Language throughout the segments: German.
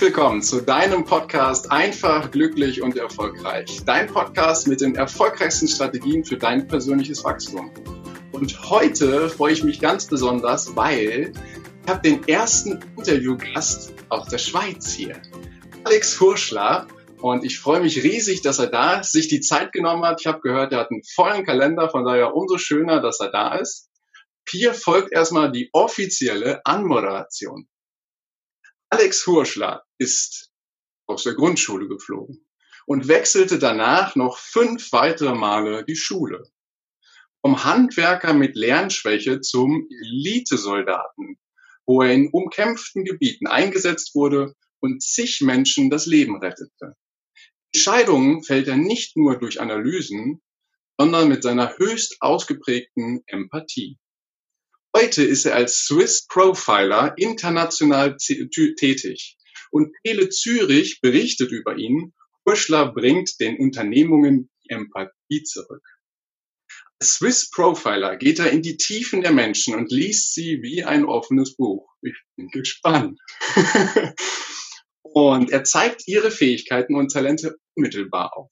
Willkommen zu deinem Podcast Einfach, glücklich und erfolgreich. Dein Podcast mit den erfolgreichsten Strategien für dein persönliches Wachstum. Und heute freue ich mich ganz besonders, weil ich habe den ersten Interviewgast aus der Schweiz hier. Alex Hurschler. Und ich freue mich riesig, dass er da ist, sich die Zeit genommen hat. Ich habe gehört, er hat einen vollen Kalender, von daher umso schöner, dass er da ist. Hier folgt erstmal die offizielle Anmoderation. Alex Hurschler ist aus der Grundschule geflogen und wechselte danach noch fünf weitere Male die Schule. Vom Handwerker mit Lernschwäche zum Elitesoldaten, wo er in umkämpften Gebieten eingesetzt wurde und zig Menschen das Leben rettete. Entscheidungen fällt er nicht nur durch Analysen, sondern mit seiner höchst ausgeprägten Empathie. Heute ist er als Swiss Profiler international tätig und Tele Zürich berichtet über ihn, Hurschler bringt den Unternehmungen die Empathie zurück. Als Swiss Profiler geht er in die Tiefen der Menschen und liest sie wie ein offenes Buch. Ich bin gespannt. und er zeigt ihre Fähigkeiten und Talente unmittelbar auf,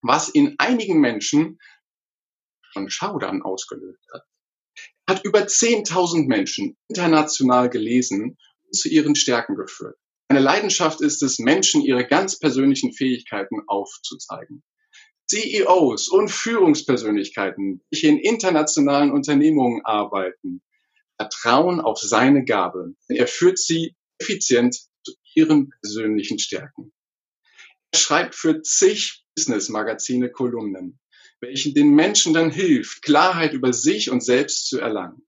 was in einigen Menschen schon Schaudern ausgelöst hat hat über 10.000 Menschen international gelesen und zu ihren Stärken geführt. Eine Leidenschaft ist es, Menschen ihre ganz persönlichen Fähigkeiten aufzuzeigen. CEOs und Führungspersönlichkeiten, die in internationalen Unternehmungen arbeiten, vertrauen auf seine Gabe. Er führt sie effizient zu ihren persönlichen Stärken. Er schreibt für zig Business-Magazine Kolumnen welchen den Menschen dann hilft, Klarheit über sich und selbst zu erlangen.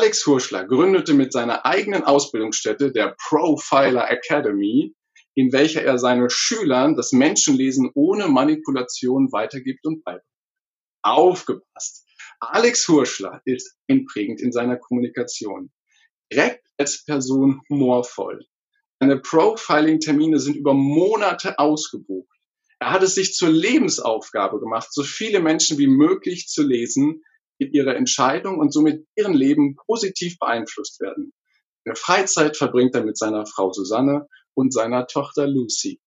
Alex Hurschler gründete mit seiner eigenen Ausbildungsstätte der Profiler Academy, in welcher er seinen Schülern das Menschenlesen ohne Manipulation weitergibt und beibringt. Aufgepasst! Alex Hurschler ist einprägend in seiner Kommunikation. Direkt als Person humorvoll. Seine Profiling-Termine sind über Monate ausgebucht. Er hat es sich zur Lebensaufgabe gemacht, so viele Menschen wie möglich zu lesen, die ihre Entscheidung und somit ihren Leben positiv beeinflusst werden. Der Freizeit verbringt er mit seiner Frau Susanne und seiner Tochter Lucy.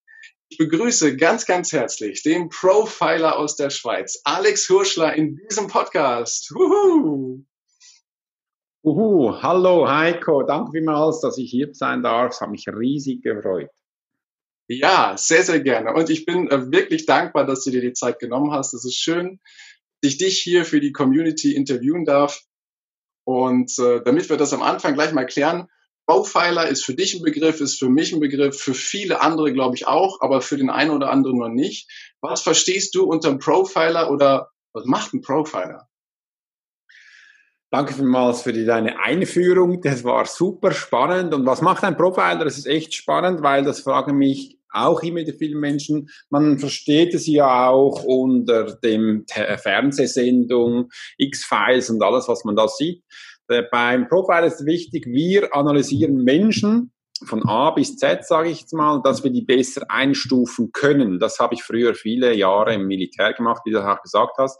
Ich begrüße ganz, ganz herzlich den Profiler aus der Schweiz, Alex Hurschler, in diesem Podcast. Wuhu! Uhu, hallo Heiko, danke vielmals, dass ich hier sein darf. Es hat mich riesig gefreut. Ja, sehr, sehr gerne. Und ich bin äh, wirklich dankbar, dass du dir die Zeit genommen hast. Es ist schön, ich dich hier für die Community interviewen darf. Und äh, damit wir das am Anfang gleich mal klären, Profiler ist für dich ein Begriff, ist für mich ein Begriff, für viele andere glaube ich auch, aber für den einen oder anderen noch nicht. Was verstehst du unter einem Profiler oder was macht ein Profiler? Danke vielmals für die, deine Einführung. Das war super spannend. Und was macht ein Profiler? Das ist echt spannend, weil das fragen mich auch immer wieder viele Menschen. Man versteht es ja auch unter dem Fernsehsendung X-Files und alles, was man da sieht. Äh, beim Profile ist wichtig, wir analysieren Menschen von A bis Z, sage ich jetzt mal, dass wir die besser einstufen können. Das habe ich früher viele Jahre im Militär gemacht, wie du auch gesagt hast.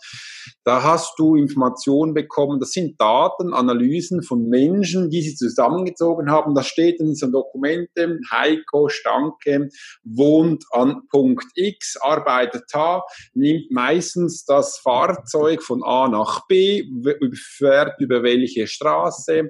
Da hast du Informationen bekommen, das sind Daten, Analysen von Menschen, die sie zusammengezogen haben. Da steht in so Dokumente, Heiko Stanke wohnt an Punkt X, arbeitet da, nimmt meistens das Fahrzeug von A nach B, fährt über welche Straße,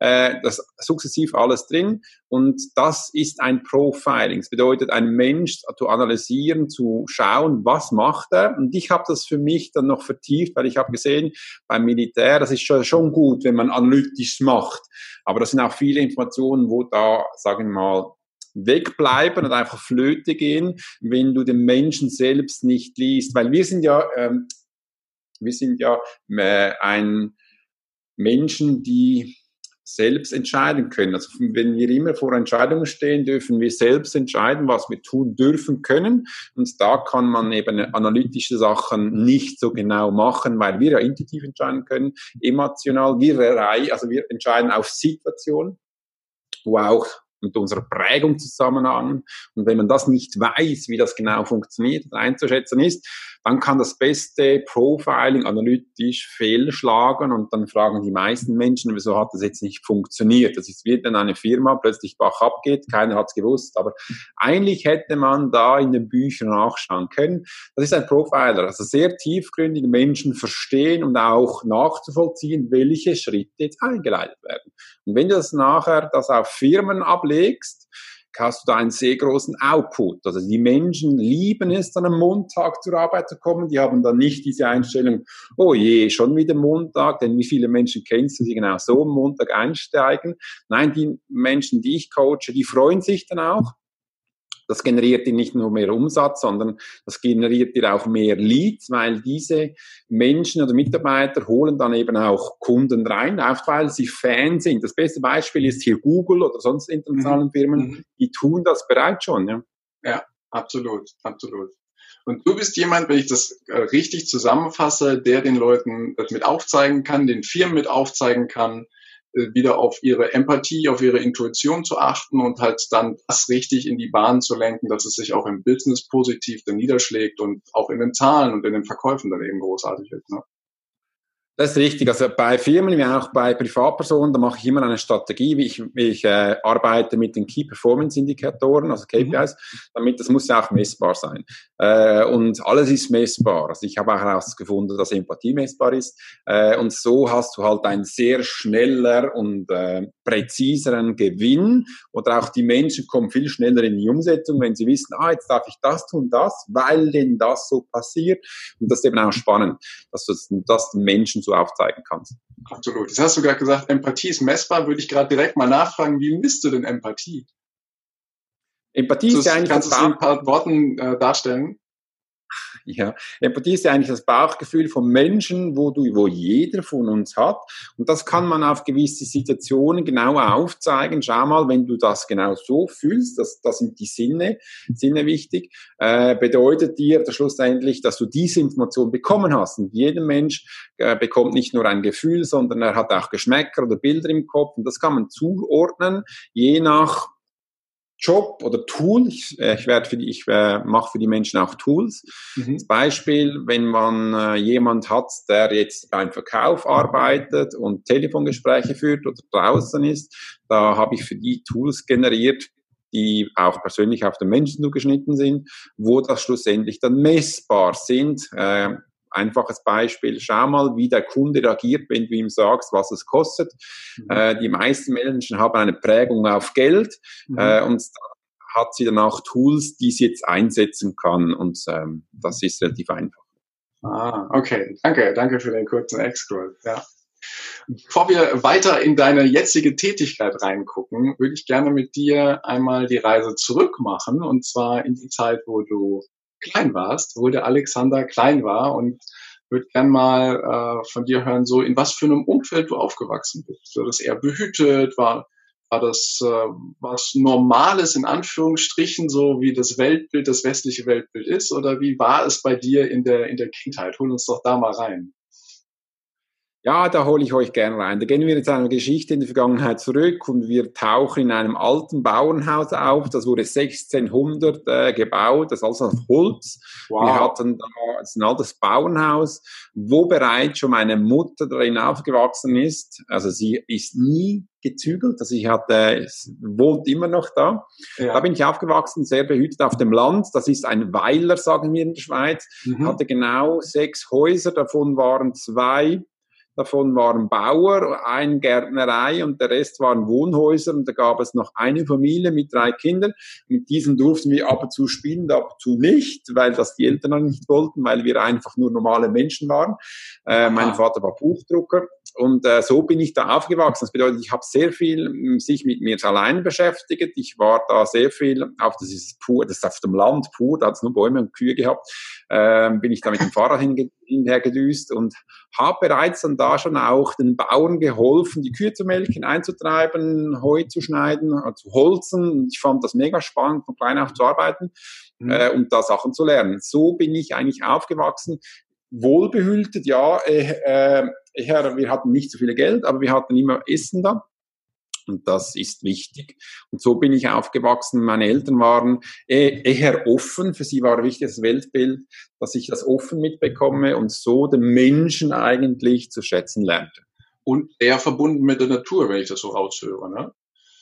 äh, das sukzessiv alles drin. Und das ist ein Profiling. Das bedeutet, einen Mensch zu analysieren, zu schauen, was macht er. Und ich habe das für mich dann noch vertieft, weil ich habe gesehen, beim Militär, das ist schon, schon gut, wenn man analytisch macht. Aber das sind auch viele Informationen, wo da, sagen wir mal, wegbleiben und einfach flöte gehen, wenn du den Menschen selbst nicht liest. Weil wir sind ja, ähm, wir sind ja äh, ein Menschen, die selbst entscheiden können. Also wenn wir immer vor Entscheidungen stehen, dürfen wir selbst entscheiden, was wir tun dürfen können. Und da kann man eben analytische Sachen nicht so genau machen, weil wir ja intuitiv entscheiden können, emotional. Wir, also wir entscheiden auf Situationen, wo auch mit unserer Prägung zusammenhängen. Und wenn man das nicht weiß, wie das genau funktioniert, einzuschätzen ist, dann kann das beste Profiling analytisch fehlschlagen und dann fragen die meisten Menschen, wieso hat das jetzt nicht funktioniert? Das ist wie wenn eine Firma plötzlich Bach abgeht, keiner hat es gewusst, aber eigentlich hätte man da in den Büchern nachschauen können. Das ist ein Profiler, also sehr tiefgründige Menschen verstehen und auch nachzuvollziehen, welche Schritte jetzt eingeleitet werden. Und wenn du das nachher das auf Firmen ablegst, hast du da einen sehr großen Output. Also die Menschen lieben es, dann am Montag zur Arbeit zu kommen. Die haben dann nicht diese Einstellung, oh je, schon wieder Montag, denn wie viele Menschen kennst du, die genau so am Montag einsteigen? Nein, die Menschen, die ich coache, die freuen sich dann auch das generiert dir nicht nur mehr Umsatz, sondern das generiert dir auch mehr Leads, weil diese Menschen oder Mitarbeiter holen dann eben auch Kunden rein, auch weil sie Fans sind. Das beste Beispiel ist hier Google oder sonst internationalen mhm. Firmen, mhm. die tun das bereits schon. Ja, ja absolut, absolut. Und du bist jemand, wenn ich das äh, richtig zusammenfasse, der den Leuten das mit aufzeigen kann, den Firmen mit aufzeigen kann, wieder auf ihre Empathie, auf ihre Intuition zu achten und halt dann das richtig in die Bahn zu lenken, dass es sich auch im Business positiv dann niederschlägt und auch in den Zahlen und in den Verkäufen dann eben großartig ist. Ne? Das ist richtig. Also bei Firmen wie auch bei Privatpersonen, da mache ich immer eine Strategie, wie ich, wie ich äh, arbeite mit den Key Performance Indikatoren, also KPIs, mhm. damit das muss ja auch messbar sein. Äh, und alles ist messbar. Also ich habe auch herausgefunden, dass Empathie messbar ist. Äh, und so hast du halt einen sehr schneller und äh, präziseren Gewinn. Oder auch die Menschen kommen viel schneller in die Umsetzung, wenn sie wissen, ah, jetzt darf ich das tun, das, weil denn das so passiert. Und das ist eben auch spannend, dass du das den Menschen so du aufzeigen kannst. Absolut. Jetzt hast du gerade gesagt, Empathie ist messbar. Würde ich gerade direkt mal nachfragen, wie misst du denn Empathie? Empathie ist ja eigentlich. Kannst du es in ein paar Worten äh, darstellen? Ja, Empathie ist ja eigentlich das Bauchgefühl von Menschen, wo du, wo jeder von uns hat. Und das kann man auf gewisse Situationen genauer aufzeigen. Schau mal, wenn du das genau so fühlst, das, das sind die Sinne, Sinne wichtig, äh, bedeutet dir das schlussendlich, dass du diese Information bekommen hast. Und jeder Mensch äh, bekommt nicht nur ein Gefühl, sondern er hat auch Geschmäcker oder Bilder im Kopf. Und das kann man zuordnen, je nach Job oder Tool. Ich, äh, ich werde für die, ich äh, mache für die Menschen auch Tools. Mhm. Als Beispiel, wenn man äh, jemand hat, der jetzt beim Verkauf arbeitet und Telefongespräche führt oder draußen ist, da habe ich für die Tools generiert, die auch persönlich auf den Menschen zugeschnitten sind, wo das schlussendlich dann messbar sind. Äh, einfaches Beispiel, schau mal, wie der Kunde reagiert, wenn du ihm sagst, was es kostet. Mhm. Äh, die meisten Menschen haben eine Prägung auf Geld mhm. äh, und hat sie dann auch Tools, die sie jetzt einsetzen kann und ähm, das ist relativ einfach. Ah, okay. Danke, danke für den kurzen Exkurs. Ja. Bevor wir weiter in deine jetzige Tätigkeit reingucken, würde ich gerne mit dir einmal die Reise zurück machen und zwar in die Zeit, wo du klein warst, wo der Alexander klein war und würde gern mal äh, von dir hören, so in was für einem Umfeld du aufgewachsen bist. War das eher behütet? War, war das äh, was Normales in Anführungsstrichen, so wie das Weltbild, das westliche Weltbild ist? Oder wie war es bei dir in der, in der Kindheit? Hol uns doch da mal rein. Ja, da hole ich euch gerne rein. Da gehen wir jetzt eine Geschichte in die Vergangenheit zurück und wir tauchen in einem alten Bauernhaus auf. Das wurde 1600 äh, gebaut, das ist also auf Holz. Wow. Wir hatten da ein altes Bauernhaus, wo bereits schon meine Mutter darin aufgewachsen ist. Also sie ist nie gezügelt, also ich hatte, wohnt immer noch da. Ja. Da bin ich aufgewachsen, sehr behütet auf dem Land. Das ist ein Weiler, sagen wir in der Schweiz. Mhm. Hatte genau sechs Häuser, davon waren zwei Davon waren Bauer, eine Gärtnerei und der Rest waren Wohnhäuser und da gab es noch eine Familie mit drei Kindern. Mit diesen durften wir ab und zu spielen, ab und zu nicht, weil das die Eltern noch nicht wollten, weil wir einfach nur normale Menschen waren. Äh, mein Vater war Buchdrucker und äh, so bin ich da aufgewachsen. Das bedeutet, ich habe sehr viel hm, sich mit mir allein beschäftigt. Ich war da sehr viel auf das ist pur, das ist auf dem Land pur, da hat es nur Bäume und Kühe gehabt. Ähm, bin ich da mit dem Fahrrad hinhergedüst und habe bereits dann da schon auch den Bauern geholfen, die Kühe zu melken, einzutreiben, Heu zu schneiden, äh, zu holzen. Ich fand das mega spannend, von klein auf zu arbeiten mhm. äh, und da Sachen zu lernen. So bin ich eigentlich aufgewachsen wohlbehütet, ja, äh, äh, wir hatten nicht so viel Geld, aber wir hatten immer Essen da. Und das ist wichtig. Und so bin ich aufgewachsen. Meine Eltern waren eh, eher offen. Für sie war wichtig das Weltbild, dass ich das offen mitbekomme und so den Menschen eigentlich zu schätzen lernte. Und eher verbunden mit der Natur, wenn ich das so raushöre, ne?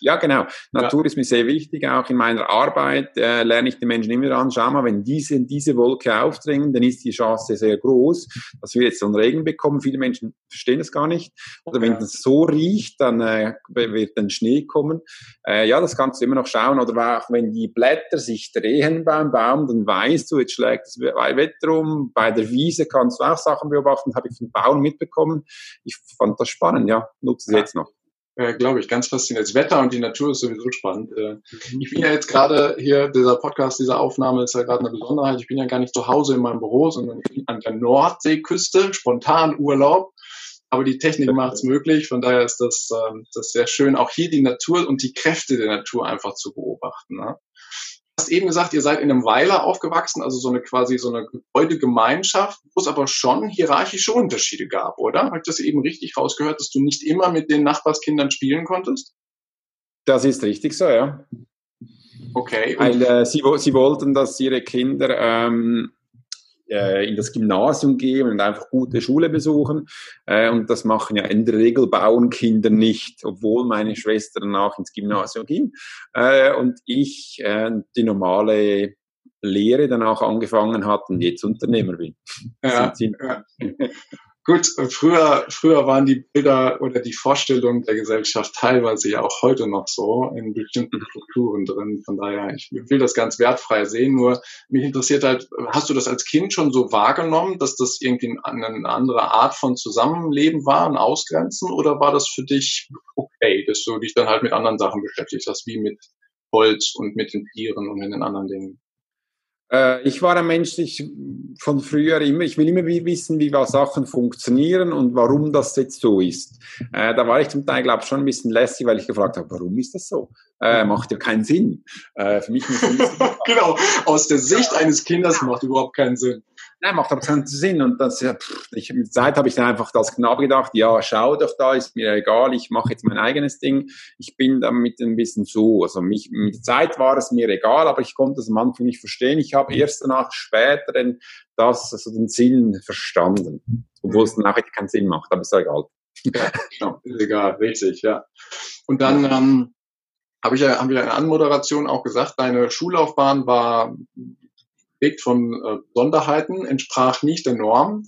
Ja, genau. Natur ja. ist mir sehr wichtig. Auch in meiner Arbeit äh, lerne ich die Menschen immer an, schau mal, wenn diese, diese Wolke aufdringen, dann ist die Chance sehr groß, dass wir jetzt so einen Regen bekommen. Viele Menschen verstehen das gar nicht. Oder wenn ja. es so riecht, dann äh, wird dann Schnee kommen. Äh, ja, das kannst du immer noch schauen. Oder auch wenn die Blätter sich drehen beim Baum, dann weißt du, jetzt schlägt das Wetter um. Bei der Wiese kannst du auch Sachen beobachten. Habe ich von Bauern mitbekommen. Ich fand das spannend, ja. Nutze es ja. jetzt noch. Äh, Glaube ich, ganz faszinierend. Das Wetter und die Natur ist sowieso spannend. Äh, mhm. ich bin ja jetzt gerade hier, dieser Podcast, diese Aufnahme ist ja gerade eine Besonderheit. Ich bin ja gar nicht zu Hause in meinem Büro, sondern ich bin an der Nordseeküste, spontan Urlaub. Aber die Technik macht es möglich. Von daher ist das, ähm, das sehr schön, auch hier die Natur und die Kräfte der Natur einfach zu beobachten. Ne? Hast eben gesagt, ihr seid in einem Weiler aufgewachsen, also so eine quasi so eine Gebäudegemeinschaft, wo es aber schon hierarchische Unterschiede gab, oder? Habe ich das eben richtig rausgehört, dass du nicht immer mit den Nachbarskindern spielen konntest? Das ist richtig so, ja. Okay. Weil äh, sie, sie wollten, dass ihre Kinder ähm, äh, in das Gymnasium gehen und einfach gute Schule besuchen. Äh, und das machen ja in der Regel Bauernkinder nicht, obwohl meine Schwester danach ins Gymnasium ging. Äh, und ich äh, die normale Lehre danach angefangen hat und jetzt Unternehmer bin. Ja. Gut, früher, früher waren die Bilder oder die Vorstellungen der Gesellschaft teilweise ja auch heute noch so in bestimmten Strukturen drin. Von daher, ich will das ganz wertfrei sehen. Nur mich interessiert halt, hast du das als Kind schon so wahrgenommen, dass das irgendwie eine andere Art von Zusammenleben war, ein Ausgrenzen? Oder war das für dich okay, dass du dich dann halt mit anderen Sachen beschäftigt hast, wie mit Holz und mit den Tieren und mit den anderen Dingen? Äh, ich war ein Mensch, ich von früher immer, ich will immer wissen, wie Sachen funktionieren und warum das jetzt so ist. Äh, da war ich zum Teil, glaube ich, schon ein bisschen lässig, weil ich gefragt habe, warum ist das so? Äh, macht ja keinen Sinn. Äh, für mich muss Genau, aus der Sicht eines Kindes macht überhaupt keinen Sinn. Nein, macht aber keinen Sinn. Und das, ja, pff, ich, mit Zeit habe ich dann einfach das Knabe gedacht, ja, schau doch da, ist mir egal, ich mache jetzt mein eigenes Ding. Ich bin damit ein bisschen so. Also mich, mit der Zeit war es mir egal, aber ich konnte es am Anfang nicht verstehen. Ich habe erst danach später den, das, also den Sinn verstanden. Obwohl es nachher keinen Sinn macht, aber ist ja egal. Ja, genau, ist egal, richtig, ja. Und dann ähm, habe ich ja, haben wir in der Anmoderation auch gesagt, deine Schullaufbahn war geprägt von äh, Sonderheiten, entsprach nicht der Norm.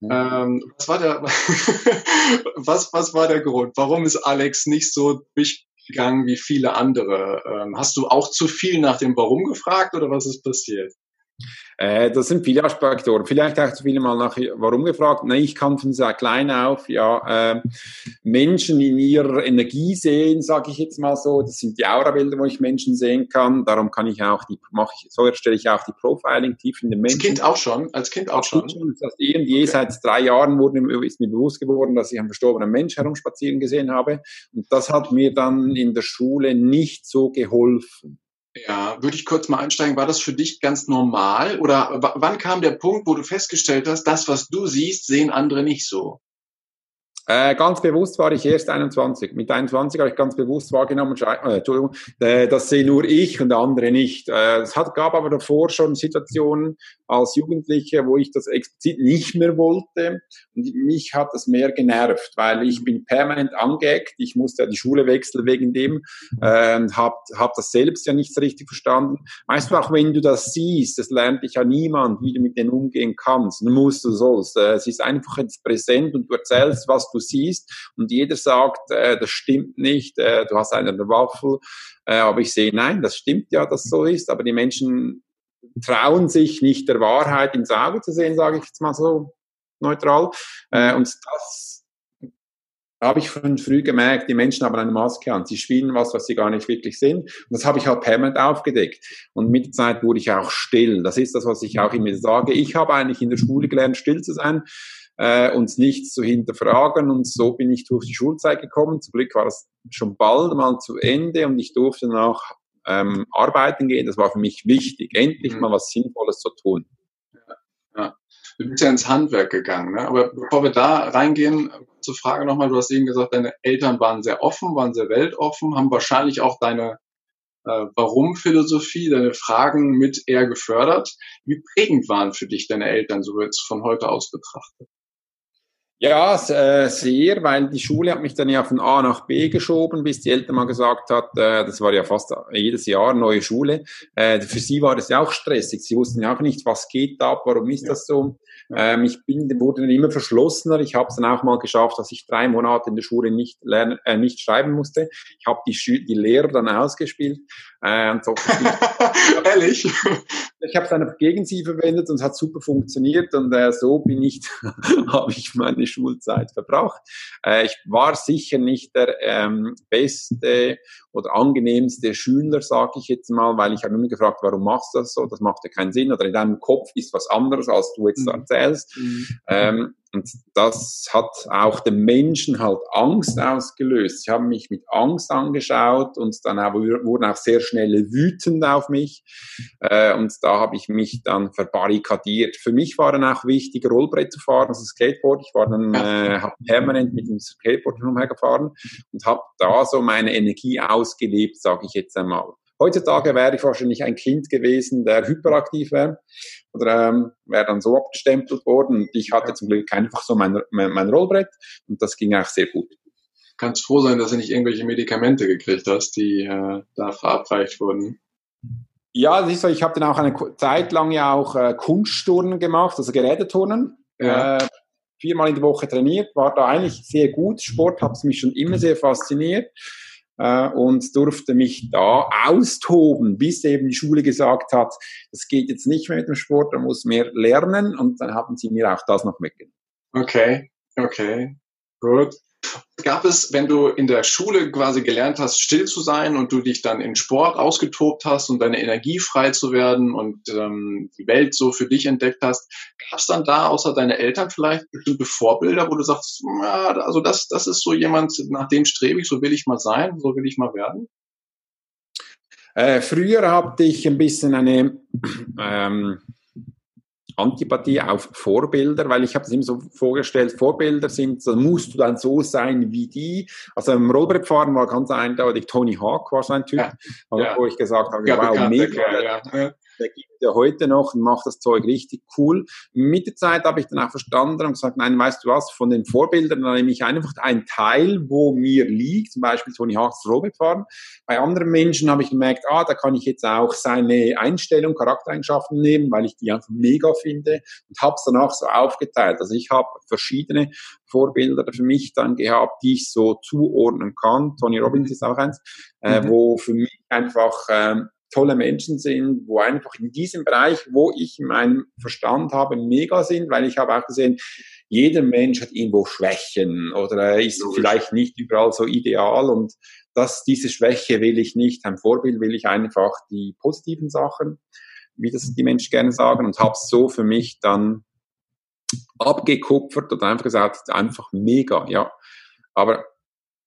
Mhm. Ähm, was war der, was, was war der Grund? Warum ist Alex nicht so durchgegangen wie viele andere? Ähm, hast du auch zu viel nach dem Warum gefragt oder was ist passiert? Äh, das sind viele Faktoren. Vielleicht auch zu viele Mal nach warum gefragt. Nein, ich kann von sehr klein auf ja äh, Menschen in ihrer Energie sehen, sage ich jetzt mal so. Das sind die Aurabilder, wo ich Menschen sehen kann. Darum kann ich auch die mache ich so erstelle ich auch die Profiling tief in den Menschen. Als Kind auch schon, als Kind auch schon. Das heißt, irgendwie okay. seit drei Jahren wurde, ist mir bewusst geworden, dass ich einen verstorbenen Mensch herumspazieren gesehen habe. Und das hat mir dann in der Schule nicht so geholfen. Ja, würde ich kurz mal einsteigen. War das für dich ganz normal oder wann kam der Punkt, wo du festgestellt hast, das, was du siehst, sehen andere nicht so? Äh, ganz bewusst war ich erst 21. Mit 21 habe ich ganz bewusst wahrgenommen, äh, Entschuldigung, äh, das sehe nur ich und andere nicht. Äh, es hat, gab aber davor schon Situationen als Jugendliche, wo ich das explizit nicht mehr wollte. Und mich hat das mehr genervt, weil ich bin permanent angeeckt. Ich musste ja die Schule wechseln wegen dem, äh, habe hab das selbst ja nicht so richtig verstanden. Weißt du, auch wenn du das siehst, das lernt dich ja niemand, wie du mit denen umgehen kannst. Du musst, du sollst. Äh, es ist einfach jetzt präsent und du erzählst, was du siehst und jeder sagt, äh, das stimmt nicht, äh, du hast einen Waffel, äh, aber ich sehe, nein, das stimmt ja, dass so ist, aber die Menschen trauen sich nicht der Wahrheit ins Auge zu sehen, sage ich jetzt mal so neutral. Äh, und das habe ich schon früh gemerkt, die Menschen haben eine Maske an. Sie spielen was, was sie gar nicht wirklich sind. Und das habe ich halt permanent aufgedeckt. Und mit der Zeit wurde ich auch still. Das ist das, was ich auch immer sage. Ich habe eigentlich in der Schule gelernt, still zu sein äh, uns nichts zu hinterfragen. Und so bin ich durch die Schulzeit gekommen. Zum Glück war es schon bald mal zu Ende und ich durfte nach ähm, arbeiten gehen. Das war für mich wichtig, endlich mhm. mal was Sinnvolles zu tun. Ja. Du bist ja ins Handwerk gegangen, ne? aber bevor wir da reingehen, kurze Frage nochmal. Du hast eben gesagt, deine Eltern waren sehr offen, waren sehr weltoffen, haben wahrscheinlich auch deine äh, Warum-Philosophie, deine Fragen mit eher gefördert. Wie prägend waren für dich deine Eltern, so jetzt von heute aus betrachtet? Ja, äh, sehr, weil die Schule hat mich dann ja von A nach B geschoben, bis die Eltern mal gesagt hat, äh, das war ja fast jedes Jahr neue Schule. Äh, für sie war das ja auch stressig. Sie wussten ja auch nicht, was geht ab, warum ist ja. das so. Ähm, ich bin, wurde dann immer verschlossener. Ich habe es dann auch mal geschafft, dass ich drei Monate in der Schule nicht lernen, äh, nicht schreiben musste. Ich habe die, die Lehrer dann ausgespielt. Äh, und so Ehrlich? Ich habe es dann gegen sie verwendet und es hat super funktioniert und äh, so bin ich, habe ich meine Schulzeit verbracht. Äh, ich war sicher nicht der ähm, beste oder angenehmste Schüler, sage ich jetzt mal, weil ich habe immer gefragt, warum machst du das so? Das macht ja keinen Sinn oder in deinem Kopf ist was anderes, als du jetzt mhm. erzählst. Mhm. Ähm, und das hat auch den Menschen halt Angst ausgelöst. Ich habe mich mit Angst angeschaut und dann wurden auch sehr schnell wütend auf mich. Äh, und da habe ich mich dann verbarrikadiert. Für mich war dann auch wichtig, Rollbrett zu fahren, also Skateboard. Ich war dann äh, permanent mit dem Skateboard umhergefahren und habe da so meine Energie ausgelebt, sage ich jetzt einmal. Heutzutage wäre ich wahrscheinlich ein Kind gewesen, der hyperaktiv wäre oder ähm, wäre dann so abgestempelt worden. Und ich hatte zum Glück einfach so mein, mein, mein Rollbrett und das ging auch sehr gut. Kannst froh sein, dass du nicht irgendwelche Medikamente gekriegt hast, die äh, da verabreicht wurden. Ja, ist so. Ich habe dann auch eine Zeit lang ja auch äh, Kunstturnen gemacht, also Geräteturnen. Ja. Äh, viermal in der Woche trainiert, war da eigentlich sehr gut. Sport hat mich schon immer sehr fasziniert äh, und durfte mich da austoben, bis eben die Schule gesagt hat, das geht jetzt nicht mehr mit dem Sport, man muss mehr lernen und dann haben sie mir auch das noch mitgegeben. Okay, okay, gut. Gab es, wenn du in der Schule quasi gelernt hast, still zu sein und du dich dann in Sport ausgetobt hast und deine Energie frei zu werden und ähm, die Welt so für dich entdeckt hast, gab es dann da außer deine Eltern vielleicht bestimmte Vorbilder, wo du sagst, na, also das, das ist so jemand, nach dem strebe ich, so will ich mal sein, so will ich mal werden? Äh, früher hatte ich ein bisschen eine ähm, Antipathie auf Vorbilder, weil ich habe es immer so vorgestellt, Vorbilder sind, so musst du dann so sein wie die. Also im Rollbrettfahren war ganz eindeutig Tony Hawk war so ein Typ, ja, ja. wo ich gesagt habe, ja, wow, mega. Der gibt ja heute noch und macht das Zeug richtig cool. Mit der Zeit habe ich dann auch verstanden und gesagt, nein, weißt du was, von den Vorbildern nehme ich einfach ein Teil, wo mir liegt, zum Beispiel Tony Hawks Robot fahren. Bei anderen Menschen habe ich gemerkt, ah, da kann ich jetzt auch seine Einstellung, Charaktereigenschaften nehmen, weil ich die einfach mega finde und habe es danach so aufgeteilt. Also ich habe verschiedene Vorbilder für mich dann gehabt, die ich so zuordnen kann. Tony Robbins ist auch eins, äh, mhm. wo für mich einfach ähm, tolle Menschen sind, wo einfach in diesem Bereich, wo ich meinen Verstand habe, mega sind, weil ich habe auch gesehen, jeder Mensch hat irgendwo Schwächen oder ist vielleicht nicht überall so ideal und das, diese Schwäche will ich nicht. Ein Vorbild will ich einfach die positiven Sachen, wie das die Menschen gerne sagen und habe so für mich dann abgekupfert und einfach gesagt, einfach mega, ja. Aber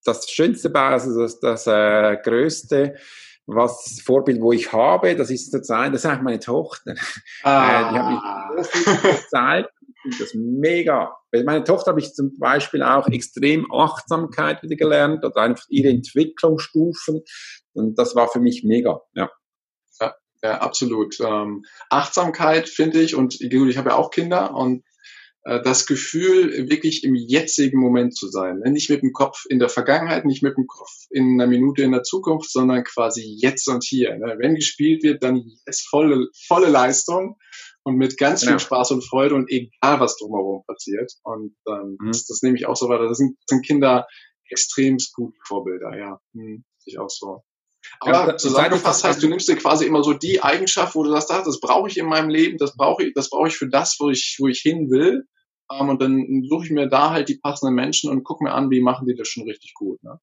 das schönste Basis, das, das äh, größte, was Vorbild, wo ich habe, das ist zurzeit, das ist eigentlich meine Tochter. Ah. Äh, die hat mich gezeigt. Das mega. Bei meiner Tochter habe ich zum Beispiel auch extrem Achtsamkeit wieder gelernt oder einfach ihre Entwicklungsstufen. Und das war für mich mega, ja. Ja, ja absolut. Ähm, Achtsamkeit finde ich, und ich habe ja auch Kinder und das Gefühl, wirklich im jetzigen Moment zu sein. Ne? Nicht mit dem Kopf in der Vergangenheit, nicht mit dem Kopf in einer Minute in der Zukunft, sondern quasi jetzt und hier. Ne? Wenn gespielt wird, dann ist volle, volle Leistung und mit ganz viel ja. Spaß und Freude und egal, was drumherum passiert. Und ähm, mhm. das, das nehme ich auch so weiter. Das sind, das sind Kinder extremst gut Vorbilder, ja. Hm, ich auch so. Aber ja, zusammengefasst heißt, du nimmst dir quasi immer so die Eigenschaft, wo du sagst, das brauche ich in meinem Leben, das brauche ich, das brauche ich für das, wo ich, wo ich hin will. Ähm, und dann suche ich mir da halt die passenden Menschen und gucke mir an, wie machen die das schon richtig gut. Ne?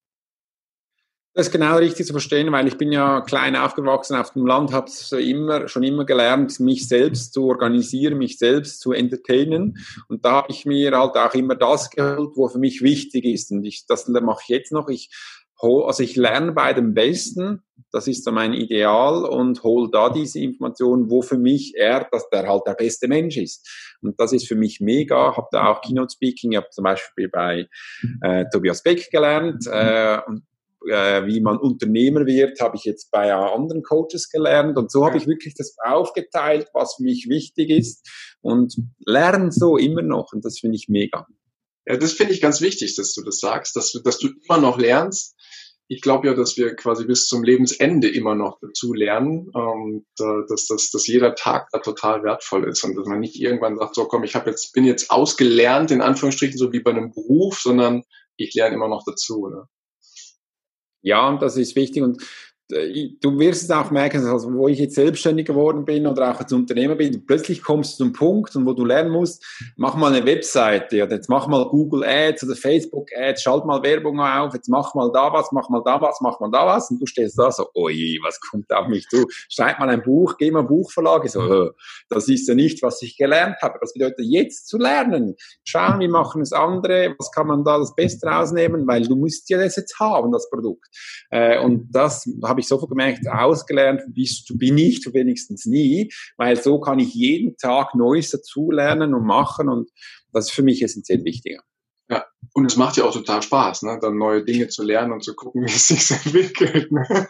Das ist genau richtig zu verstehen, weil ich bin ja klein aufgewachsen auf dem Land, habe immer, schon immer gelernt, mich selbst zu organisieren, mich selbst zu entertainen. Und da habe ich mir halt auch immer das geholt, wo für mich wichtig ist. Und ich, das mache ich jetzt noch. Ich also ich lerne bei dem Besten, das ist so mein Ideal und hole da diese Informationen, wo für mich er, dass der halt der beste Mensch ist. Und das ist für mich mega. Habe da auch Keynote Speaking, ich habe zum Beispiel bei äh, Tobias Beck gelernt äh, und äh, wie man Unternehmer wird, habe ich jetzt bei anderen Coaches gelernt. Und so habe ich wirklich das aufgeteilt, was für mich wichtig ist und lerne so immer noch. Und das finde ich mega. Ja, das finde ich ganz wichtig, dass du das sagst, dass, dass du immer noch lernst. Ich glaube ja, dass wir quasi bis zum Lebensende immer noch dazu lernen, ähm, dass, dass, dass jeder Tag da total wertvoll ist und dass man nicht irgendwann sagt, so komm, ich habe jetzt bin jetzt ausgelernt in Anführungsstrichen so wie bei einem Beruf, sondern ich lerne immer noch dazu. Ne? Ja, und das ist wichtig. Und du wirst es auch merken, also wo ich jetzt selbstständig geworden bin oder auch als Unternehmer bin, plötzlich kommst du zum Punkt, wo du lernen musst, mach mal eine Webseite oder jetzt mach mal Google Ads oder Facebook Ads, schalt mal Werbung auf, jetzt mach mal da was, mach mal da was, mach mal da was und du stehst da so, oi, was kommt auf mich zu? Schreib mal ein Buch, geh mal ein Buchverlag, so, äh, das ist ja nicht, was ich gelernt habe. Das bedeutet jetzt zu lernen, schauen, wie machen es andere, was kann man da das Beste rausnehmen, weil du musst ja das jetzt haben, das Produkt. Äh, und das habe ich sofort gemerkt, ausgelernt bist du, bin ich du wenigstens nie, weil so kann ich jeden Tag Neues dazulernen und machen und das ist für mich essentiell wichtiger. Ja, und es macht ja auch total Spaß, ne? dann neue Dinge zu lernen und zu gucken, wie es sich entwickelt. Ne?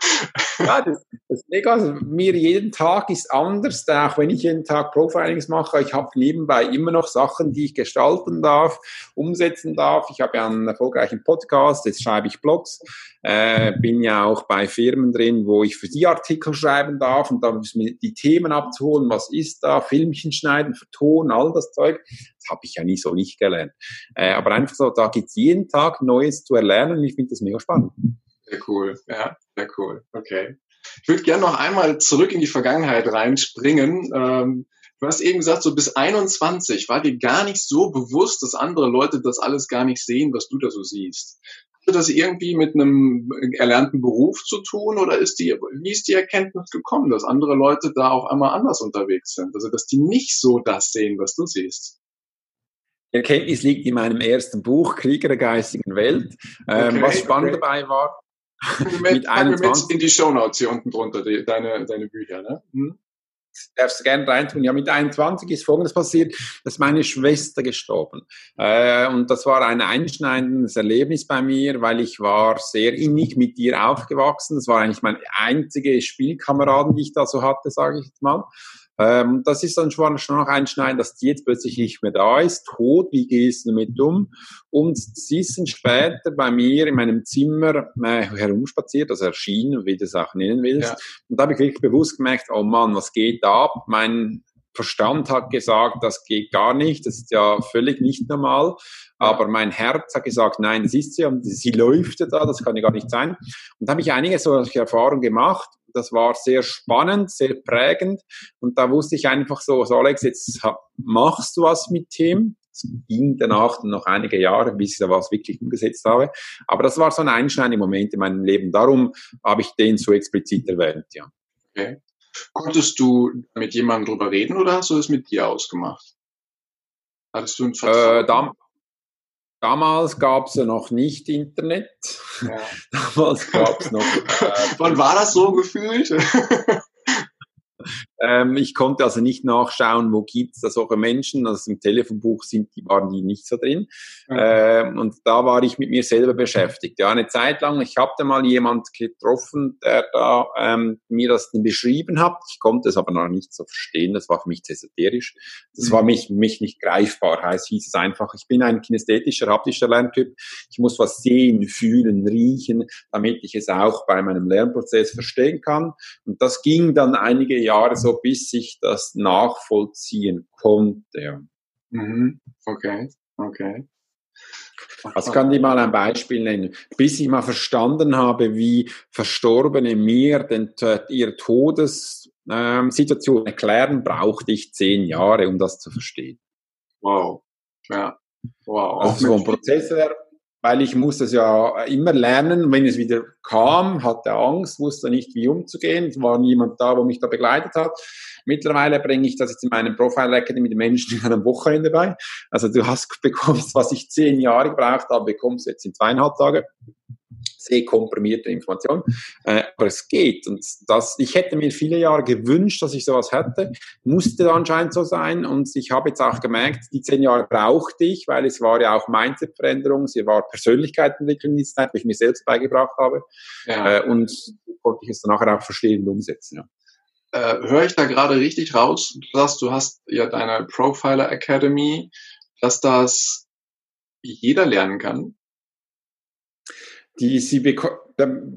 Ja, das, das ist mega. Also mir jeden Tag ist anders, auch wenn ich jeden Tag Profilings mache. Ich habe nebenbei immer noch Sachen, die ich gestalten darf, umsetzen darf. Ich habe ja einen erfolgreichen Podcast, jetzt schreibe ich Blogs, äh, bin ja auch bei Firmen drin, wo ich für die Artikel schreiben darf und da die Themen abzuholen, was ist da, Filmchen schneiden, vertonen, all das Zeug. Das habe ich ja nie so nicht gelernt. Äh, aber einfach so, da gibt's jeden Tag Neues zu erlernen und ich finde das mega spannend. Sehr cool, ja, sehr cool. Okay. Ich würde gerne noch einmal zurück in die Vergangenheit reinspringen. Ähm, du hast eben gesagt, so bis 21 war dir gar nicht so bewusst, dass andere Leute das alles gar nicht sehen, was du da so siehst. Das irgendwie mit einem erlernten Beruf zu tun oder ist die, wie ist die Erkenntnis gekommen, dass andere Leute da auf einmal anders unterwegs sind? Also, dass die nicht so das sehen, was du siehst? Die Erkenntnis liegt in meinem ersten Buch, Krieger der geistigen Welt. Ähm, okay, was spannend okay. dabei war, mit 21. in die Shownotes hier unten drunter, die, deine, deine Bücher, ne? Hm? Darfst du gerne reintun. Ja, mit 21 ist Folgendes passiert, dass meine Schwester gestorben. Äh, und das war ein einschneidendes Erlebnis bei mir, weil ich war sehr innig mit ihr aufgewachsen. Das war eigentlich meine einzige Spielkameraden, die ich da so hatte, sage ich jetzt mal. Ähm, das ist dann schon, schon noch ein Schneiden, dass die jetzt plötzlich nicht mehr da ist, tot, wie gehst du damit um? Und sie ist dann später bei mir in meinem Zimmer äh, herumspaziert, also erschienen, wie du das auch nennen willst. Ja. Und da habe ich wirklich bewusst gemerkt, oh Mann, was geht da ab? Mein Verstand hat gesagt, das geht gar nicht, das ist ja völlig nicht normal. Aber mein Herz hat gesagt, nein, das ist sie und sie läuft da, das kann ja gar nicht sein. Und da habe ich einige solche Erfahrungen gemacht das war sehr spannend, sehr prägend. Und da wusste ich einfach so, so Alex, jetzt machst du was mit Tim. Es ging danach noch einige Jahre, bis ich da was wirklich umgesetzt habe. Aber das war so ein einschneidender Moment in meinem Leben. Darum habe ich den so explizit erwähnt, ja. Okay. Konntest du mit jemandem drüber reden oder hast du das mit dir ausgemacht? Hattest du ein Vertrauen? Äh, da, Damals gab es ja noch nicht Internet. Ja. Damals gab es noch. Äh, Wann war das so gefühlt? Ähm, ich konnte also nicht nachschauen, wo gibt es da solche Menschen. Also im Telefonbuch sind die, waren die nicht so drin. Mhm. Ähm, und da war ich mit mir selber beschäftigt. Ja, eine Zeit lang, ich habe da mal jemand getroffen, der da ähm, mir das beschrieben hat. Ich konnte es aber noch nicht so verstehen. Das war für mich esoterisch. Das mhm. war mich, mich nicht greifbar. Heißt, hieß es einfach, ich bin ein kinästhetischer, haptischer Lerntyp. Ich muss was sehen, fühlen, riechen, damit ich es auch bei meinem Lernprozess verstehen kann. Und das ging dann einige Jahre so bis ich das nachvollziehen konnte. Mhm. Okay, okay. Also kann ich mal ein Beispiel nennen. Bis ich mal verstanden habe, wie Verstorbene mir den, ihre Todessituation erklären, brauchte ich zehn Jahre, um das zu verstehen. Wow. Ja. Wow. Also so ein Prozess weil ich musste es ja immer lernen. Wenn es wieder kam, hatte Angst, wusste nicht, wie umzugehen. Es war niemand da, wo mich da begleitet hat. Mittlerweile bringe ich das jetzt in meinem Profile Academy den Menschen in einem Wochenende bei. Also du hast bekommst, was ich zehn Jahre gebraucht habe, bekommst du jetzt in zweieinhalb Tage. Sehr komprimierte Information. Äh, aber es geht. Und das, ich hätte mir viele Jahre gewünscht, dass ich sowas hätte. Musste anscheinend so sein. Und ich habe jetzt auch gemerkt, die zehn Jahre brauchte ich, weil es war ja auch Mindset-Veränderung, es war Persönlichkeitsentwicklung in dieser Zeit, die ich mir selbst beigebracht habe. Ja. Äh, und konnte ich es dann nachher auch verstehen und umsetzen. Ja. Äh, Höre ich da gerade richtig raus? Du sagst, du hast ja deine Profiler Academy, dass das jeder lernen kann? Die sie bekommen.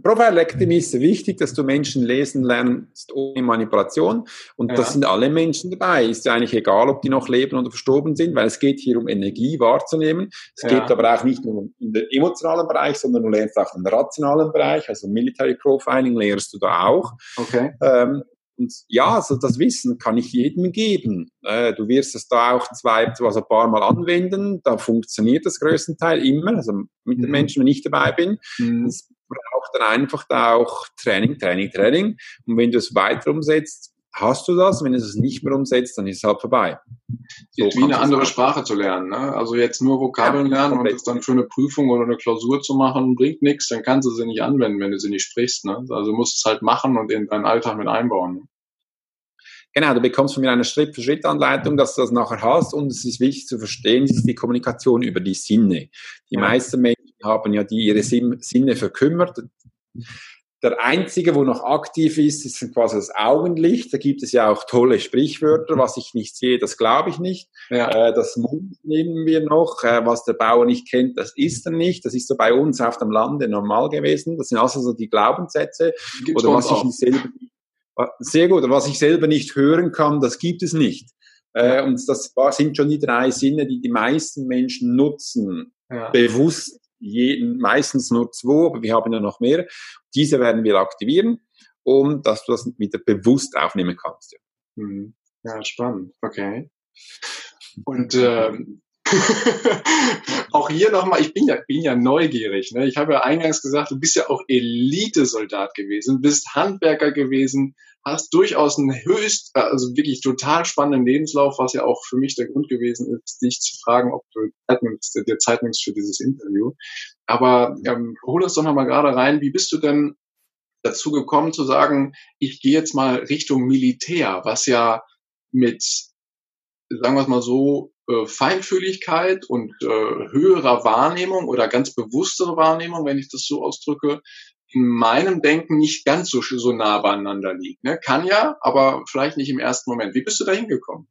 Profilectomy ist wichtig, dass du Menschen lesen lernst ohne Manipulation. Und ja. das sind alle Menschen dabei. Ist ja eigentlich egal, ob die noch leben oder verstorben sind, weil es geht hier um Energie wahrzunehmen. Es ja. geht aber auch nicht nur in den emotionalen Bereich, sondern du lernst auch den rationalen Bereich. Also Military Profiling lehrst du da auch. Okay. Ähm, und ja, also das Wissen kann ich jedem geben. Äh, du wirst es da auch zwei, also ein paar Mal anwenden. Da funktioniert das größtenteils immer, also mit den mhm. Menschen, wenn ich dabei bin. Mhm. Es braucht dann einfach da auch Training, Training, Training. Und wenn du es weiter umsetzt, hast du das. Wenn du es nicht mehr umsetzt, dann ist es halt vorbei. So wie eine andere Sprache zu lernen. Ne? Also jetzt nur Vokabeln ja, lernen und das dann für eine Prüfung oder eine Klausur zu machen, bringt nichts. Dann kannst du sie nicht anwenden, wenn du sie nicht sprichst. Ne? Also du musst es halt machen und in deinen Alltag mit einbauen. Ne? Genau, du bekommst von mir eine Schritt-für-Schritt-Anleitung, dass du das nachher hast und es ist wichtig zu verstehen, es ist die Kommunikation über die Sinne. Die ja. meisten Menschen haben ja die ihre Sinne verkümmert. Der einzige, wo noch aktiv ist, ist quasi das Augenlicht. Da gibt es ja auch tolle Sprichwörter. Was ich nicht sehe, das glaube ich nicht. Ja. Äh, das Mund nehmen wir noch. Äh, was der Bauer nicht kennt, das ist er nicht. Das ist so bei uns auf dem Lande normal gewesen. Das sind also so die Glaubenssätze. Gibt's oder was ich nicht selber sehr gut. Was ich selber nicht hören kann, das gibt es nicht. Äh, und das sind schon die drei Sinne, die die meisten Menschen nutzen. Ja. Bewusst, jeden, meistens nur zwei, aber wir haben ja noch mehr. Diese werden wir aktivieren, um dass du das wieder bewusst aufnehmen kannst. Ja, mhm. ja spannend. Okay. Und ähm, auch hier nochmal, ich bin ja, bin ja neugierig. Ne? Ich habe ja eingangs gesagt, du bist ja auch Elitesoldat gewesen, bist Handwerker gewesen, hast durchaus einen höchst, also wirklich total spannenden Lebenslauf, was ja auch für mich der Grund gewesen ist, dich zu fragen, ob du Zeit nimmst, dir Zeit nimmst für dieses Interview. Aber ähm, hol uns doch nochmal gerade rein, wie bist du denn dazu gekommen zu sagen, ich gehe jetzt mal Richtung Militär, was ja mit, sagen wir es mal so, äh, Feinfühligkeit und äh, höherer Wahrnehmung oder ganz bewusstere Wahrnehmung, wenn ich das so ausdrücke, in meinem Denken nicht ganz so, so nah beieinander liegt. Ne? Kann ja, aber vielleicht nicht im ersten Moment. Wie bist du da hingekommen?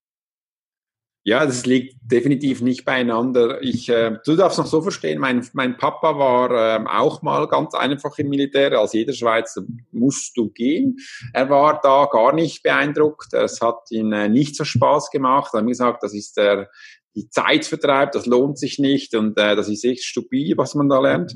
Ja, das liegt definitiv nicht beieinander. Ich, äh, du darfst noch so verstehen, mein, mein Papa war äh, auch mal ganz einfach im Militär. Als jeder Schweizer musst du gehen. Er war da gar nicht beeindruckt. Es hat ihn äh, nicht so Spaß gemacht. Er hat mir gesagt, das ist der, die Zeit vertreibt, das lohnt sich nicht und äh, das ist echt stupide, was man da lernt.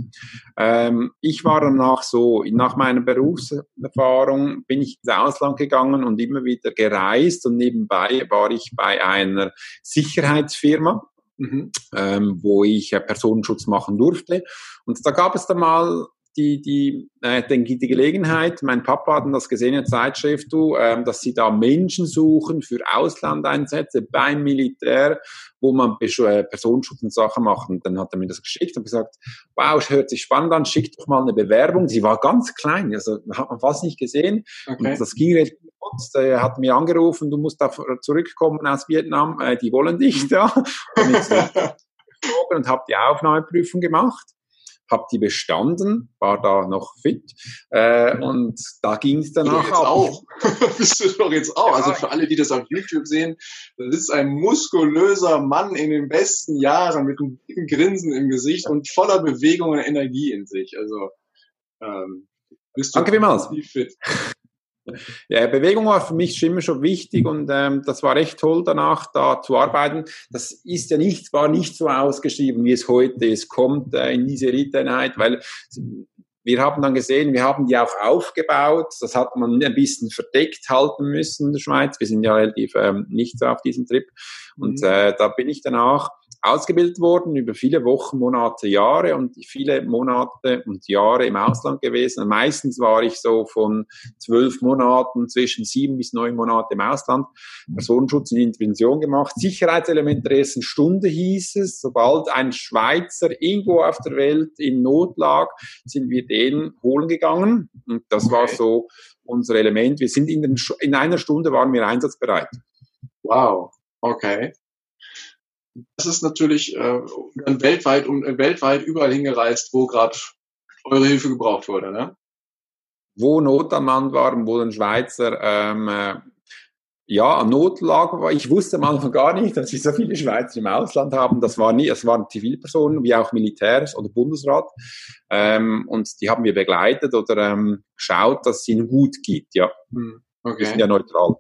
Ähm, ich war danach so, nach meiner Berufserfahrung bin ich ins Ausland gegangen und immer wieder gereist und nebenbei war ich bei einer Sicherheitsfirma. Mhm. Ähm, wo ich äh, Personenschutz machen durfte. Und da gab es dann mal die, die, äh, die Gelegenheit, mein Papa hat das gesehen in der Zeitschrift, du, äh, dass sie da Menschen suchen für Auslandeinsätze beim Militär, wo man äh, Personenschutz und Sachen macht. Und dann hat er mir das geschickt und gesagt, wow, es hört sich spannend an, schick doch mal eine Bewerbung. Sie war ganz klein, also hat man fast nicht gesehen. Okay. Und das ging recht gut. Er hat mir angerufen, du musst da zurückkommen aus Vietnam, äh, die wollen dich da. und habe die Aufnahmeprüfung gemacht habe die bestanden, war da noch fit äh, und da ging es danach auch. Bist du doch jetzt auch. Also für alle, die das auf YouTube sehen, das ist ein muskulöser Mann in den besten Jahren mit einem dicken Grinsen im Gesicht und voller Bewegung und Energie in sich. Also ähm, bist du Danke vielmals. fit. Ja, Bewegung war für mich immer schon wichtig und ähm, das war echt toll danach da zu arbeiten. Das ist ja nicht, war nicht so ausgeschrieben, wie es heute ist, kommt äh, in diese Elite-Einheit, weil wir haben dann gesehen, wir haben die auch aufgebaut. Das hat man ein bisschen verdeckt halten müssen in der Schweiz. Wir sind ja relativ ähm, nicht so auf diesem Trip. Und mhm. äh, da bin ich danach ausgebildet worden über viele Wochen, Monate, Jahre und viele Monate und Jahre im Ausland gewesen. Und meistens war ich so von zwölf Monaten zwischen sieben bis neun Monate im Ausland. Personenschutz und Intervention gemacht. Sicherheitselement der ersten Stunde hieß es. Sobald ein Schweizer irgendwo auf der Welt in Not lag, sind wir den holen gegangen. Und das okay. war so unser Element. Wir sind in, den, in einer Stunde waren wir einsatzbereit. Wow, okay. Das ist natürlich äh, weltweit und äh, weltweit überall hingereist, wo gerade eure Hilfe gebraucht wurde, ne? Wo Not am Mann war, wo ein Schweizer ähm, äh, ja, Notlage war. Ich wusste am Anfang gar nicht, dass wir so viele Schweizer im Ausland haben. Das war nie, es waren Zivilpersonen, wie auch Militärs oder Bundesrat. Ähm, und die haben wir begleitet oder ähm, geschaut, dass es ihnen gut geht, ja. Hm, okay. Wir sind ja neutral.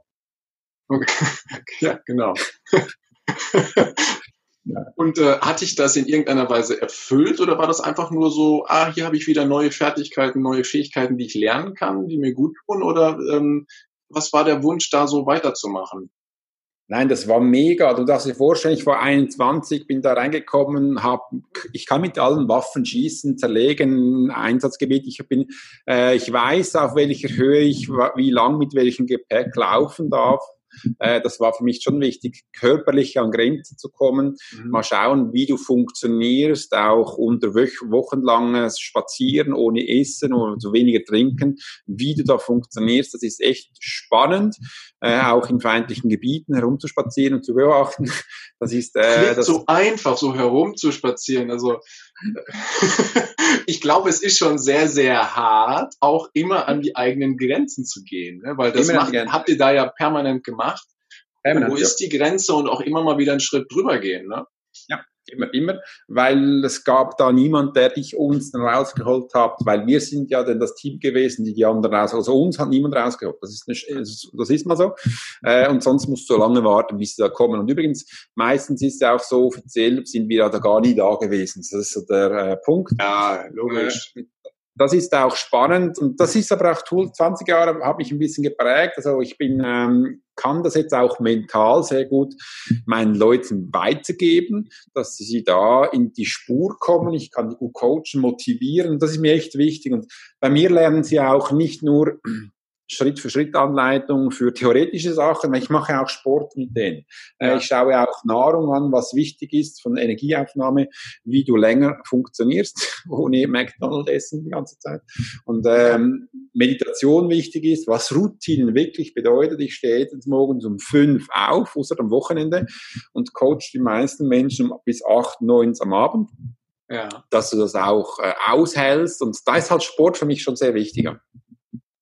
Okay. ja, genau. Und äh, hat dich das in irgendeiner Weise erfüllt oder war das einfach nur so, ah, hier habe ich wieder neue Fertigkeiten, neue Fähigkeiten, die ich lernen kann, die mir gut tun? Oder ähm, was war der Wunsch, da so weiterzumachen? Nein, das war mega. Du darfst dir vorstellen, ich war 21, bin da reingekommen, hab, ich kann mit allen Waffen schießen, zerlegen, Einsatzgebiet. Ich bin, äh, ich weiß, auf welcher Höhe ich, wie lang mit welchem Gepäck laufen darf. Äh, das war für mich schon wichtig, körperlich an Grenzen zu kommen. Mhm. Mal schauen, wie du funktionierst, auch unter wochenlanges Spazieren ohne Essen oder so weniger Trinken, wie du da funktionierst. Das ist echt spannend, äh, auch in feindlichen Gebieten herumzuspazieren und zu beobachten. Das ist äh, das so einfach, so herumzuspazieren. Also ich glaube, es ist schon sehr, sehr hart, auch immer an die eigenen Grenzen zu gehen, ne? weil das macht, habt ihr da ja permanent gemacht. Permanent, Wo ist die Grenze und auch immer mal wieder einen Schritt drüber gehen? Ne? Immer, immer, weil es gab da niemand, der dich uns dann rausgeholt hat, weil wir sind ja dann das Team gewesen, die die anderen raus, also uns hat niemand rausgeholt. Das ist, nicht, das ist mal so. Äh, und sonst musst du lange warten, bis sie da kommen. Und übrigens, meistens ist es auch so, offiziell sind wir ja da gar nie da gewesen. Das ist so der äh, Punkt. Ja, logisch. Äh, das ist auch spannend und das ist aber auch Tool. 20 Jahre habe mich ein bisschen geprägt. Also ich bin, ähm, kann das jetzt auch mental sehr gut meinen Leuten weitergeben, dass sie da in die Spur kommen. Ich kann die gut coachen, motivieren. Das ist mir echt wichtig. Und bei mir lernen sie auch nicht nur Schritt für Schritt Anleitung für theoretische Sachen. Ich mache auch Sport mit denen. Äh, ja. Ich schaue auch Nahrung an, was wichtig ist von Energieaufnahme, wie du länger funktionierst, ohne McDonald's essen die ganze Zeit. Und ähm, Meditation wichtig ist, was Routinen wirklich bedeutet. Ich stehe jetzt morgens um fünf auf, außer am Wochenende, und coach die meisten Menschen bis acht, neun am Abend. Ja. Dass du das auch äh, aushältst. Und da ist halt Sport für mich schon sehr wichtiger.